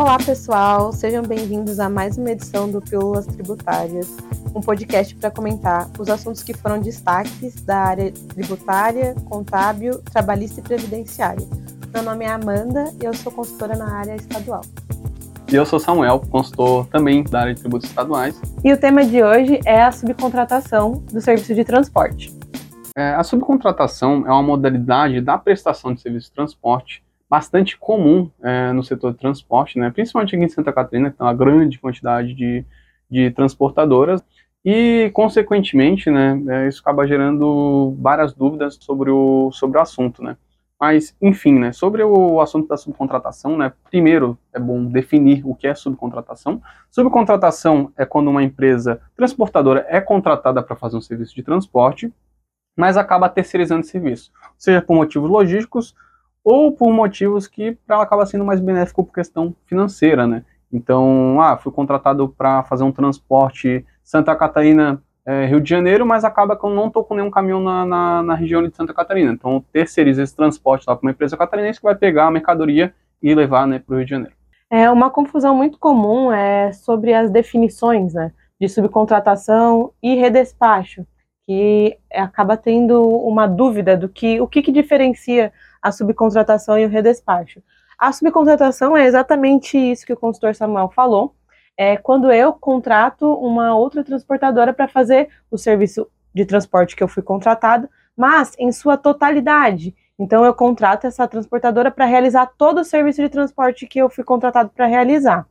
Olá, pessoal, sejam bem-vindos a mais uma edição do Pílulas Tributárias, um podcast para comentar os assuntos que foram destaques da área tributária, contábil, trabalhista e previdenciária. Meu nome é Amanda e eu sou consultora na área estadual. E eu sou Samuel, consultor também da área de tributos estaduais. E o tema de hoje é a subcontratação do serviço de transporte. É, a subcontratação é uma modalidade da prestação de serviço de transporte bastante comum é, no setor de transporte, né? principalmente aqui em Santa Catarina, que tem uma grande quantidade de, de transportadoras, e, consequentemente, né, é, isso acaba gerando várias dúvidas sobre o, sobre o assunto. Né? Mas, enfim, né, sobre o assunto da subcontratação, né, primeiro é bom definir o que é subcontratação. Subcontratação é quando uma empresa transportadora é contratada para fazer um serviço de transporte, mas acaba terceirizando o serviço, seja por motivos logísticos, ou por motivos que para ela acaba sendo mais benéfico por questão financeira, né? Então, ah, fui contratado para fazer um transporte Santa Catarina, é, Rio de Janeiro, mas acaba que eu não estou com nenhum caminhão na, na, na, região de Santa Catarina. Então, eu terceirizo esse transporte lá para uma empresa catarinense que vai pegar a mercadoria e levar né, para o Rio de Janeiro. É uma confusão muito comum é sobre as definições né, de subcontratação e redespacho, que acaba tendo uma dúvida do que o que, que diferencia a subcontratação e o redespacho. A subcontratação é exatamente isso que o consultor Samuel falou. É quando eu contrato uma outra transportadora para fazer o serviço de transporte que eu fui contratado, mas em sua totalidade. Então eu contrato essa transportadora para realizar todo o serviço de transporte que eu fui contratado para realizar.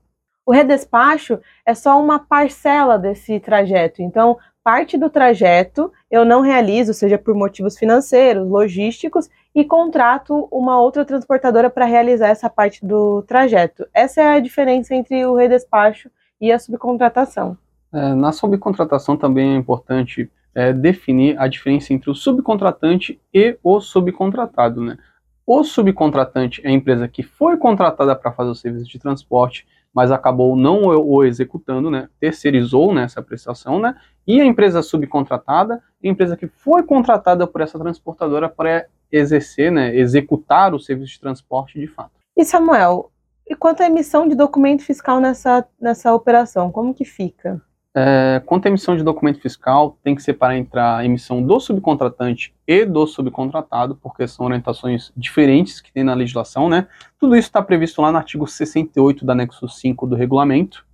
O redespacho é só uma parcela desse trajeto. Então, parte do trajeto eu não realizo, seja por motivos financeiros, logísticos, e contrato uma outra transportadora para realizar essa parte do trajeto. Essa é a diferença entre o redespacho e a subcontratação. É, na subcontratação também é importante é, definir a diferença entre o subcontratante e o subcontratado. Né? O subcontratante é a empresa que foi contratada para fazer o serviço de transporte, mas acabou não o executando, né? terceirizou né, essa prestação, né? e a empresa subcontratada a empresa que foi contratada por essa transportadora para exercer, né, executar o serviço de transporte de fato. E Samuel, e quanto à emissão de documento fiscal nessa, nessa operação, como que fica? É, quanto à emissão de documento fiscal, tem que ser para entrar a emissão do subcontratante e do subcontratado, porque são orientações diferentes que tem na legislação, né? Tudo isso está previsto lá no artigo 68 do anexo 5 do regulamento.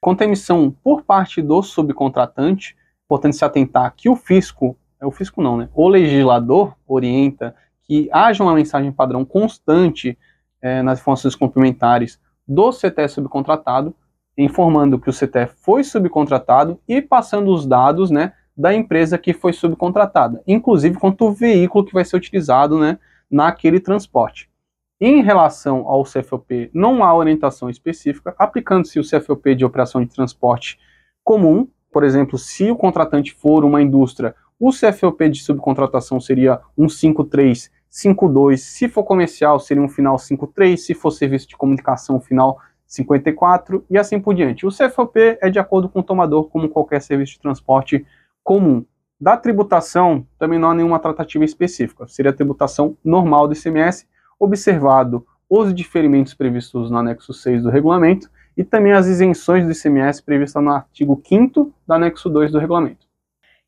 Quanto à emissão por parte do subcontratante, importante se atentar que o fisco é o fisco não, né? O legislador orienta que haja uma mensagem padrão constante é, nas informações complementares do CTE subcontratado, informando que o CTE foi subcontratado e passando os dados, né, da empresa que foi subcontratada, inclusive quanto o veículo que vai ser utilizado, né, naquele transporte. Em relação ao CFOP, não há orientação específica, aplicando-se o CFOP de operação de transporte comum, por exemplo, se o contratante for uma indústria o CFOP de subcontratação seria um 5352, se for comercial seria um final 53, se for serviço de comunicação final 54 e assim por diante. O CFOP é de acordo com o tomador, como qualquer serviço de transporte comum. Da tributação, também não há nenhuma tratativa específica, seria a tributação normal do ICMS, observado os diferimentos previstos no anexo 6 do regulamento e também as isenções do ICMS previstas no artigo 5 do anexo 2 do regulamento.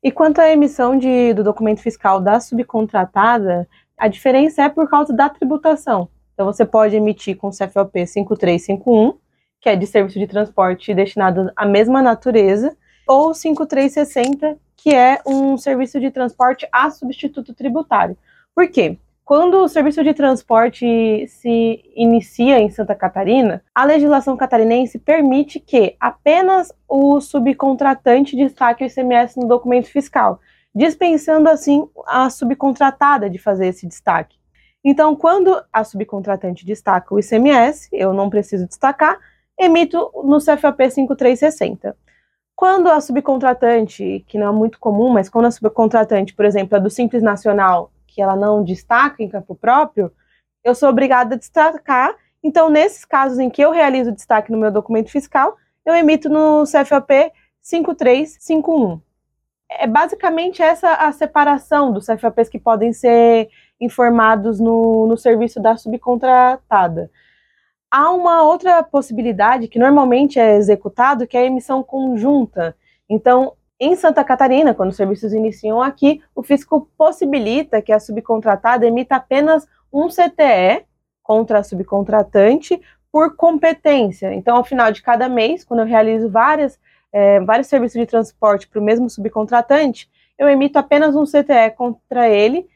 E quanto à emissão de, do documento fiscal da subcontratada, a diferença é por causa da tributação. Então, você pode emitir com o CFOP 5351, que é de serviço de transporte destinado à mesma natureza, ou 5360, que é um serviço de transporte a substituto tributário. Por quê? Quando o serviço de transporte se inicia em Santa Catarina, a legislação catarinense permite que apenas o subcontratante destaque o ICMS no documento fiscal, dispensando assim a subcontratada de fazer esse destaque. Então, quando a subcontratante destaca o ICMS, eu não preciso destacar, emito no CFAP 5360. Quando a subcontratante, que não é muito comum, mas quando a subcontratante, por exemplo, é do Simples Nacional que ela não destaca em campo próprio, eu sou obrigada a destacar. Então, nesses casos em que eu realizo destaque no meu documento fiscal, eu emito no CFAP 5351. É basicamente essa a separação dos CFAPs que podem ser informados no, no serviço da subcontratada. Há uma outra possibilidade que normalmente é executado, que é a emissão conjunta. Então, em Santa Catarina, quando os serviços iniciam aqui, o fisco possibilita que a subcontratada emita apenas um CTE contra a subcontratante por competência. Então, ao final de cada mês, quando eu realizo várias, é, vários serviços de transporte para o mesmo subcontratante, eu emito apenas um CTE contra ele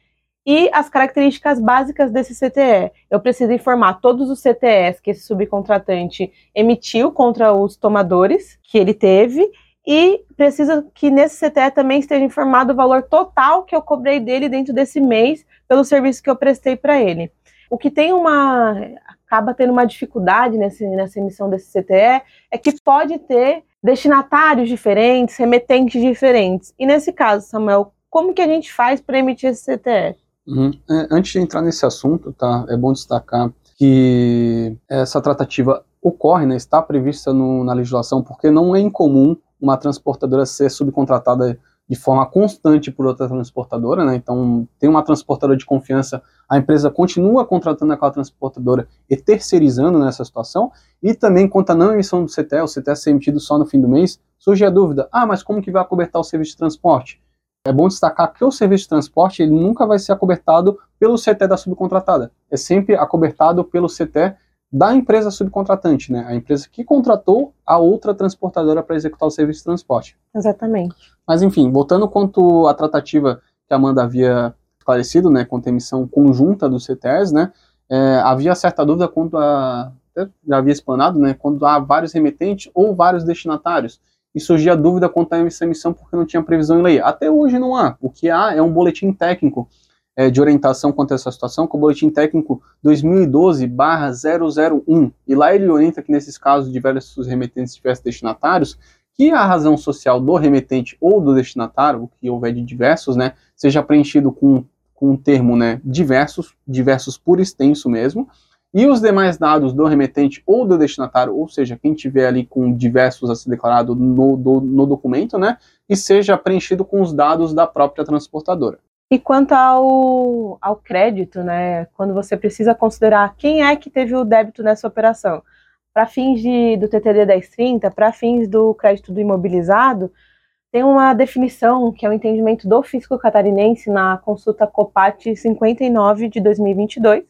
e as características básicas desse CTE. Eu preciso informar todos os CTEs que esse subcontratante emitiu contra os tomadores que ele teve e preciso que nesse CTE também esteja informado o valor total que eu cobrei dele dentro desse mês pelo serviço que eu prestei para ele. O que tem uma acaba tendo uma dificuldade nessa emissão desse CTE é que pode ter destinatários diferentes, remetentes diferentes. E nesse caso, Samuel, como que a gente faz para emitir esse CTE? Uhum. É, antes de entrar nesse assunto, tá, é bom destacar que essa tratativa ocorre, né, está prevista no, na legislação, porque não é incomum uma transportadora ser subcontratada de forma constante por outra transportadora, né? Então, tem uma transportadora de confiança, a empresa continua contratando aquela transportadora e terceirizando nessa situação, e também quanto à não emissão do CTE, o CTE ser emitido só no fim do mês, surge a dúvida, ah, mas como que vai acobertar o serviço de transporte? É bom destacar que o serviço de transporte ele nunca vai ser acobertado pelo CTE da subcontratada, é sempre acobertado pelo CTE da empresa subcontratante, né? A empresa que contratou a outra transportadora para executar o serviço de transporte. Exatamente. Mas enfim, voltando quanto à tratativa que a Amanda havia esclarecido, né, quanto à emissão conjunta dos CTEs, né, é, havia certa dúvida quanto a, já havia explanado, né, quando há vários remetentes ou vários destinatários. E surgia dúvida quanto a essa emissão porque não tinha previsão em lei. Até hoje não há. O que há é um boletim técnico é, de orientação quanto a essa situação, com o boletim técnico 2012/001. E lá ele orienta que nesses casos diversos remetentes diversos destinatários, que a razão social do remetente ou do destinatário, o que houver de diversos, né, seja preenchido com, com um termo, né, diversos, diversos por extenso mesmo, e os demais dados do remetente ou do destinatário, ou seja, quem tiver ali com diversos a ser declarado no, do, no documento, né, e seja preenchido com os dados da própria transportadora. E quanto ao, ao crédito, né, quando você precisa considerar quem é que teve o débito nessa operação, para fins de, do TTD 1030, para fins do crédito do imobilizado, tem uma definição que é o entendimento do fisco catarinense na consulta COPAT 59 de 2022,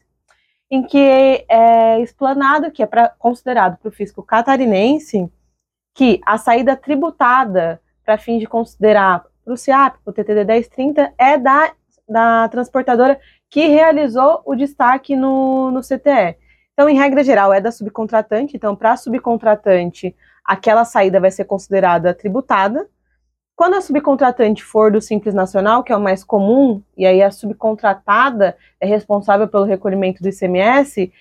em que é explanado que é pra, considerado para o fisco catarinense que a saída tributada para fins de considerar para o CIAP, o TTD 1030, é da, da transportadora que realizou o destaque no, no CTE. Então, em regra geral, é da subcontratante. Então, para a subcontratante, aquela saída vai ser considerada tributada. Quando a subcontratante for do Simples Nacional, que é o mais comum, e aí a subcontratada é responsável pelo recolhimento do ICMS,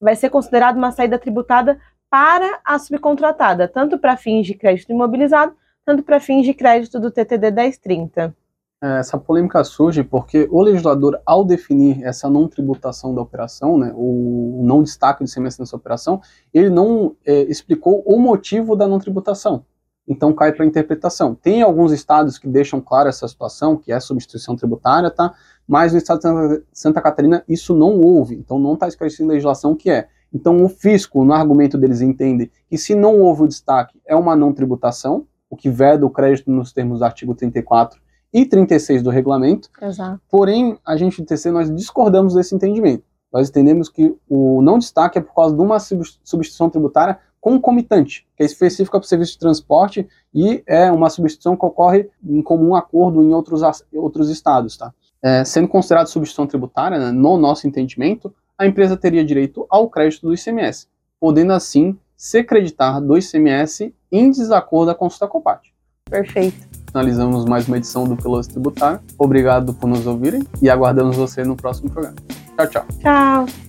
vai ser considerada uma saída tributada para a subcontratada, tanto para fins de crédito imobilizado, tanto para fins de crédito do TTD 1030. É, essa polêmica surge porque o legislador, ao definir essa não tributação da operação, né, o não destaque do ICMS nessa operação, ele não é, explicou o motivo da não tributação. Então cai para interpretação. Tem alguns estados que deixam claro essa situação, que é substituição tributária, tá? Mas no estado de Santa Catarina isso não houve, então não está esclarecido em legislação o que é. Então o fisco, no argumento deles, entende que se não houve o destaque, é uma não tributação, o que veda o crédito nos termos do artigo 34 e 36 do regulamento. Exato. Porém, a gente do TC, nós discordamos desse entendimento. Nós entendemos que o não destaque é por causa de uma substituição tributária concomitante, que é específica para o serviço de transporte e é uma substituição que ocorre em comum acordo em outros, outros estados. Tá? É, sendo considerado substituição tributária, né, no nosso entendimento, a empresa teria direito ao crédito do ICMS, podendo assim se creditar do ICMS em desacordo com a consulta COPAT. Perfeito. Finalizamos mais uma edição do Piloto Tributário. Obrigado por nos ouvirem e aguardamos você no próximo programa. Tchau, tchau. Tchau.